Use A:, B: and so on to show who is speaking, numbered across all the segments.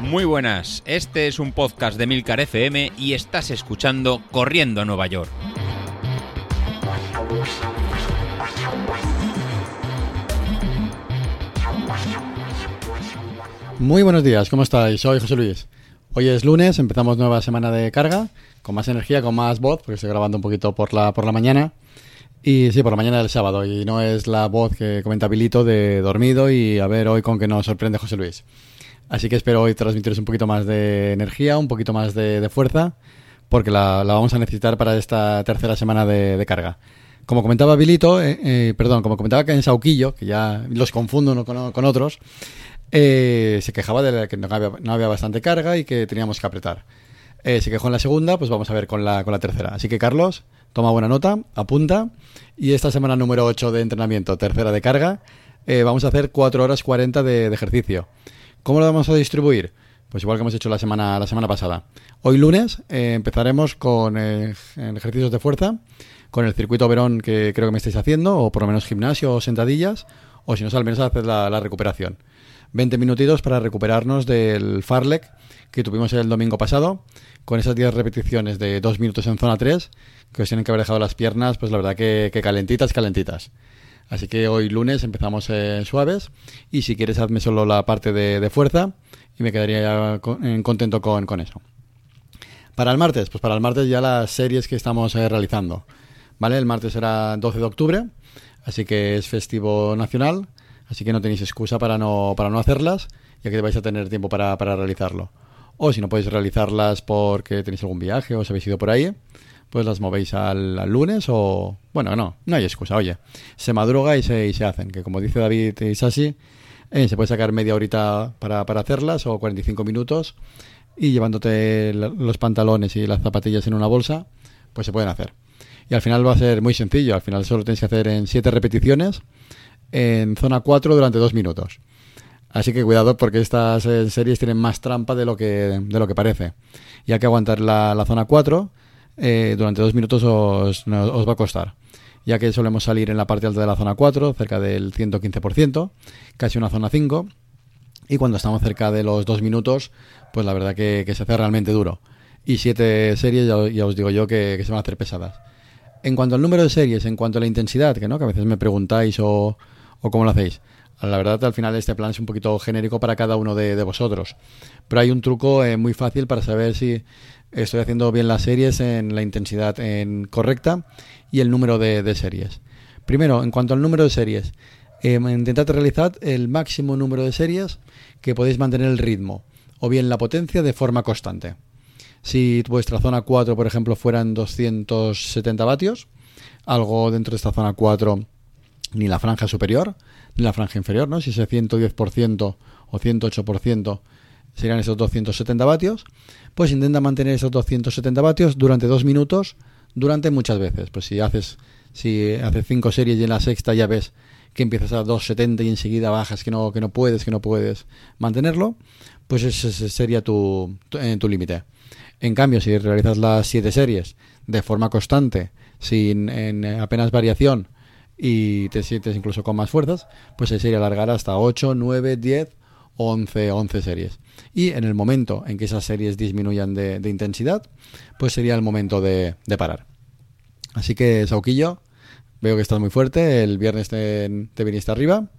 A: Muy buenas, este es un podcast de Milcar FM y estás escuchando Corriendo a Nueva York.
B: Muy buenos días, ¿cómo estáis? Soy José Luis. Hoy es lunes, empezamos nueva semana de carga, con más energía, con más voz, porque estoy grabando un poquito por la, por la mañana. Y sí, por la mañana del sábado, y no es la voz que comenta Bilito de dormido y a ver hoy con que nos sorprende José Luis. Así que espero hoy transmitiros un poquito más de energía, un poquito más de, fuerza, porque la, vamos a necesitar para esta tercera semana de, carga. Como comentaba Bilito, eh, eh, perdón, como comentaba que en Sauquillo, que ya los confundo con, con otros, eh, se quejaba de que no había, bastante carga y que teníamos que apretar. Eh, se quejó en la segunda, pues vamos a ver con la, con la tercera. Así que Carlos, toma buena nota, apunta. Y esta semana número 8 de entrenamiento, tercera de carga, eh, vamos a hacer 4 horas 40 de, ejercicio. ¿Cómo lo vamos a distribuir? Pues igual que hemos hecho la semana, la semana pasada. Hoy lunes empezaremos con ejercicios de fuerza, con el circuito Verón que creo que me estáis haciendo, o por lo menos gimnasio o sentadillas, o si no, al menos hacer la recuperación. 20 minutitos para recuperarnos del Farlek que tuvimos el domingo pasado, con esas 10 repeticiones de 2 minutos en zona 3, que os tienen que haber dejado las piernas, pues la verdad que, calentitas, calentitas. Así que hoy lunes empezamos en suaves y si quieres hazme solo la parte de, fuerza y me quedaría contento con, con, eso. Para el martes, pues para el martes ya las series que estamos eh, realizando. ¿Vale? El martes será 12 de octubre, así que es festivo nacional Así que no tenéis excusa para no, para no hacerlas, ya que vais a tener tiempo para, realizarlo. O si no podéis realizarlas porque tenéis algún viaje o os habéis ido por ahí, pues las movéis al, lunes o... Bueno, no, no hay excusa, oye. Se madruga y se, y se hacen, que como dice David Isasi, eh, se puede sacar media horita para, para hacerlas o 45 minutos y llevándote los pantalones y las zapatillas en una bolsa, pues se pueden hacer. Y al final va a ser muy sencillo, al final solo tenéis que hacer en 7 repeticiones en zona 4 durante dos minutos. Así que cuidado porque estas eh, series tienen más trampa de lo que, de lo que parece. Y hay que aguantar la, zona 4 eh, durante dos minutos os, os va a costar. Ya que solemos salir en la parte alta de la zona 4, cerca del 115%, casi una zona 5. Y cuando estamos cerca de los dos minutos, pues la verdad que, se hace realmente duro. Y siete series ya, os digo yo que, que se van a hacer pesadas. En cuanto al número de series, en cuanto a la intensidad, que no, que a veces me preguntáis o, ¿O cómo lo hacéis? La verdad, al final este plan es un poquito genérico para cada uno de, vosotros. Pero hay un truco eh, muy fácil para saber si estoy haciendo bien las series en la intensidad en correcta y el número de, series. Primero, en cuanto al número de series, eh, intentad realizar el máximo número de series que podéis mantener el ritmo o bien la potencia de forma constante. Si vuestra zona 4, por ejemplo, fueran 270 vatios, algo dentro de esta zona 4 ni la franja superior ni la franja inferior, ¿no? Si ese 110% o 108% serían esos 270 vatios, pues intenta mantener esos 270 vatios durante dos minutos, durante muchas veces. Pues si haces si haces cinco series y en la sexta ya ves que empiezas a 270 y enseguida bajas que no que no puedes, que no puedes mantenerlo, pues ese sería tu, tu, eh, tu límite. En cambio, si realizas las siete series de forma constante, sin en apenas variación, y te sientes incluso con más fuerzas, pues se sería alargar hasta 8, 9, 10, 11, 11 series. Y en el momento en que esas series disminuyan de, intensidad, pues sería el momento de, parar. Así que, Sauquillo, veo que estás muy fuerte. El viernes te, te viniste arriba.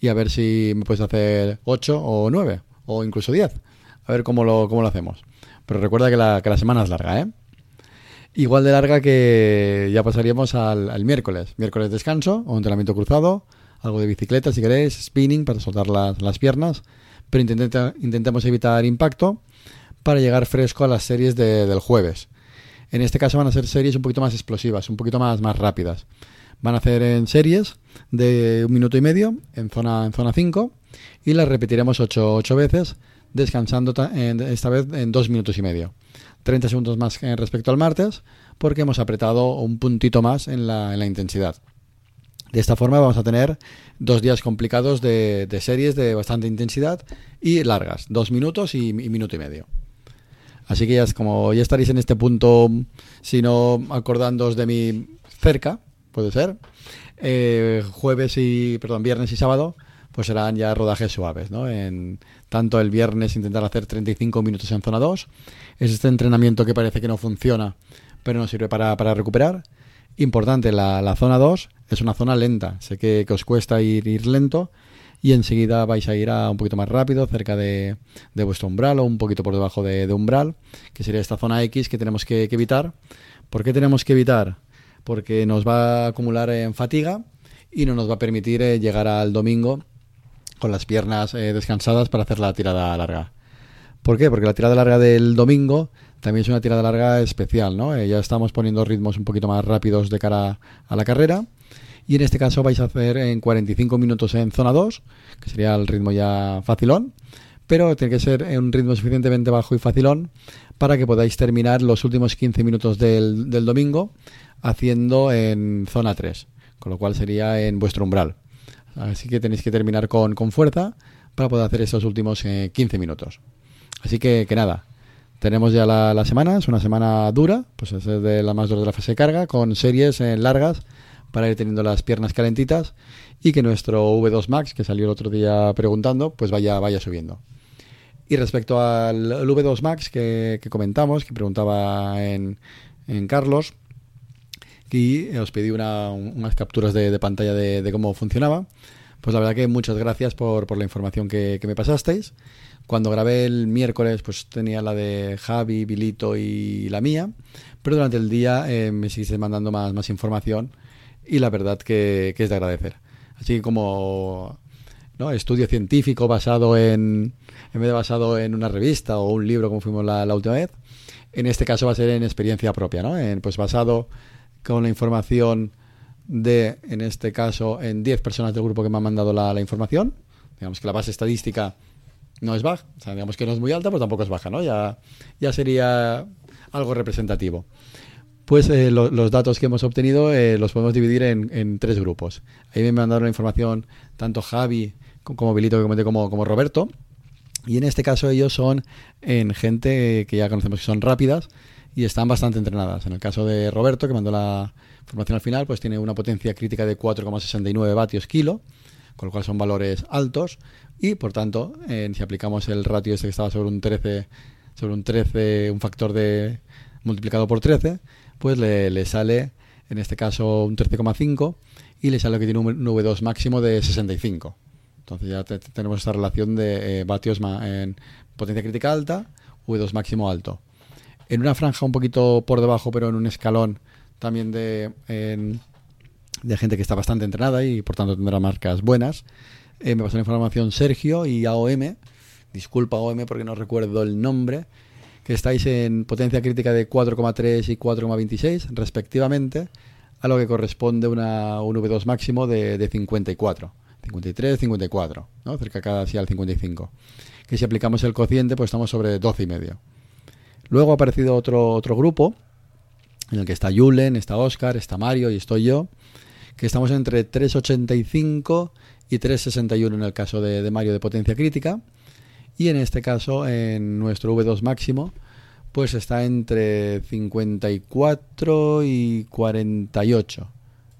B: Y a ver si me puedes hacer 8 o 9 o incluso 10. A ver cómo lo, cómo lo hacemos. Pero recuerda que la, que la semana es larga, ¿eh? Igual de larga que ya pasaríamos al, miércoles. Miércoles descanso o entrenamiento cruzado, algo de bicicleta si queréis, spinning para soltar las, piernas, pero intentemos evitar impacto para llegar fresco a las series del jueves. En este caso van a ser series un poquito más explosivas, un poquito más, más rápidas. Van a hacer en series de un minuto y medio en zona, en zona 5 y las repetiremos 8, veces, descansando esta vez en dos minutos y medio. 30 segundos más respecto al martes, porque hemos apretado un puntito más en la, intensidad. De esta forma vamos a tener dos días complicados de, series de bastante intensidad y largas, dos minutos y, minuto y medio. Así que ya es como ya estaréis en este punto, si no acordándoos de mí cerca, puede ser, eh, jueves y, perdón, viernes y sábado, pues serán ya rodajes suaves, ¿no? En tanto el viernes intentar hacer 35 minutos en zona 2, es este entrenamiento que parece que no funciona, pero nos sirve para, para recuperar. Importante, la, la, zona 2 es una zona lenta, sé que, os cuesta ir, ir lento, y enseguida vais a ir a un poquito más rápido, cerca de, de vuestro umbral o un poquito por debajo de, umbral, que sería esta zona X que tenemos que, que, evitar. ¿Por qué tenemos que evitar? Porque nos va a acumular en fatiga y no nos va a permitir eh, llegar al domingo con las piernas eh, descansadas para hacer la tirada larga. ¿Por qué? Porque la tirada larga del domingo también es una tirada larga especial, ¿no? Eh, ya estamos poniendo ritmos un poquito más rápidos de cara a la carrera y en este caso vais a hacer en 45 minutos en zona 2, que sería el ritmo ya facilón, pero tiene que ser en un ritmo suficientemente bajo y facilón para que podáis terminar los últimos 15 minutos del, del domingo haciendo en zona 3, con lo cual sería en vuestro umbral. Así que tenéis que terminar con, con fuerza para poder hacer esos últimos eh, 15 minutos. Así que, que nada, tenemos ya la, semana, es una semana dura, pues es de la más dura de la fase de carga, con series eh, largas para ir teniendo las piernas calentitas y que nuestro V2 Max, que salió el otro día preguntando, pues vaya, vaya subiendo. Y respecto al, al V2 Max que, que, comentamos, que preguntaba en, en Carlos, y os pedí una, unas capturas de, pantalla de, cómo funcionaba. Pues la verdad que muchas gracias por, la información que, me pasasteis. Cuando grabé el miércoles, pues tenía la de Javi, Vilito y la mía. Pero durante el día eh, me seguiste mandando más, información y la verdad que, que es de agradecer. Así como ¿no? estudio científico basado en, en vez de basado en una revista o un libro como fuimos la, la última vez, en este caso va a ser en experiencia propia, ¿no? En, pues basado con la información de, en este caso, en 10 personas del grupo que me han mandado la, información. Digamos que la base estadística no es baja, o sea, digamos que no es muy alta, pero tampoco es baja, ¿no? Ya, ya sería algo representativo pues eh, lo, los datos que hemos obtenido eh, los podemos dividir en, en, tres grupos. Ahí me mandaron la información tanto Javi como Bilito que comenté como, como Roberto. Y en este caso ellos son en gente que ya conocemos que son rápidas y están bastante entrenadas. En el caso de Roberto, que mandó la información al final, pues tiene una potencia crítica de 4,69 vatios kilo, con lo cual son valores altos. Y por tanto, eh, si aplicamos el ratio este que estaba sobre un 13, sobre un 13, un factor de multiplicado por 13, pues le, le sale, en este caso, un 13,5 y le sale que tiene un V2 máximo de 65. Entonces ya te, tenemos esta relación de eh, vatios en potencia crítica alta, V2 máximo alto. En una franja un poquito por debajo, pero en un escalón también de, de gente que está bastante entrenada y por tanto tendrá marcas buenas. Eh, me pasó la información Sergio y AOM. Disculpa AOM porque no recuerdo el nombre que estáis en potencia crítica de 4,3 y 4,26 respectivamente, a lo que corresponde una, un V2 máximo de, de 54. 53, 54, ¿no? cerca casi al 55. Que si aplicamos el cociente, pues estamos sobre 12 y medio. Luego ha aparecido otro, otro grupo, en el que está Julen, está Oscar, está Mario y estoy yo, que estamos entre 3,85 y 3,61 en el caso de, Mario de potencia crítica y en este caso en nuestro V2 máximo pues está entre 54 y 48.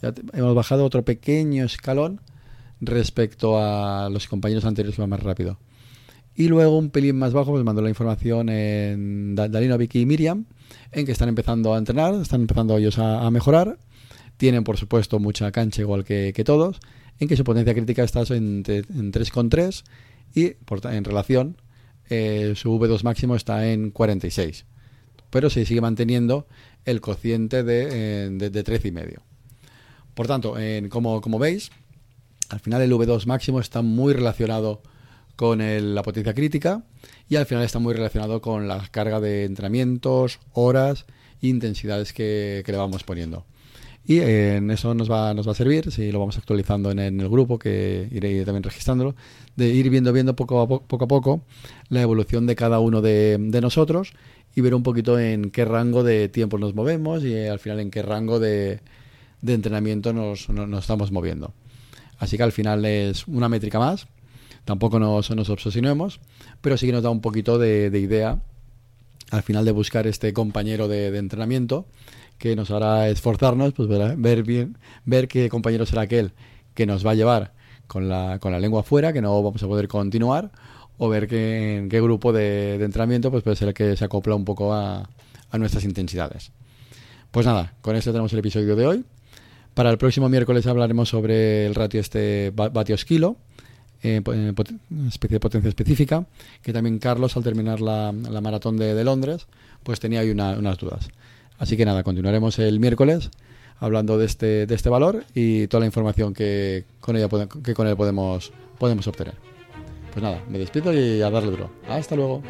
B: Ya hemos bajado otro pequeño escalón respecto a los compañeros anteriores que van más rápido. Y luego un pelín más bajo, pues mandó la información en Dalino, Vicky y Miriam, en que están empezando a entrenar, están empezando ellos a, mejorar. Tienen, por supuesto, mucha cancha igual que, todos, en que su potencia crítica está en, en 3,3 y en relación eh, su V2 máximo está en 46 pero se sigue manteniendo el cociente de, eh, de, de 13,5 por tanto, en, como, como veis al final el V2 máximo está muy relacionado con el, la potencia crítica y al final está muy relacionado con la carga de entrenamientos, horas intensidades que, le vamos poniendo. Y eh, en eso nos va, nos va a servir, si lo vamos actualizando en, el grupo, que iré también registrándolo, de ir viendo, viendo poco a, po poco, la evolución de cada uno de, nosotros y ver un poquito en qué rango de tiempo nos movemos y eh, al final en qué rango de, de entrenamiento nos, estamos moviendo. Así que al final es una métrica más, tampoco nos, nos obsesionemos, pero sí que nos da un poquito de, de idea al final de buscar este compañero de, entrenamiento que nos hará esforzarnos, pues ver, ver bien, ver qué compañero será aquel que nos va a llevar con la, con la lengua fuera, que no vamos a poder continuar, o ver en qué grupo de, entrenamiento pues puede ser el que se acopla un poco a, a nuestras intensidades. Pues nada, con esto tenemos el episodio de hoy. Para el próximo miércoles hablaremos sobre el ratio este vatios kilo, eh especie de potencia específica, que también Carlos al terminar la, la maratón de, de, Londres, pues tenía ahí una, unas dudas. Así que nada, continuaremos el miércoles hablando de este, de este valor y toda la información que con, ella, que con él podemos, podemos obtener. Pues nada, me despido y a darle duro. Hasta luego.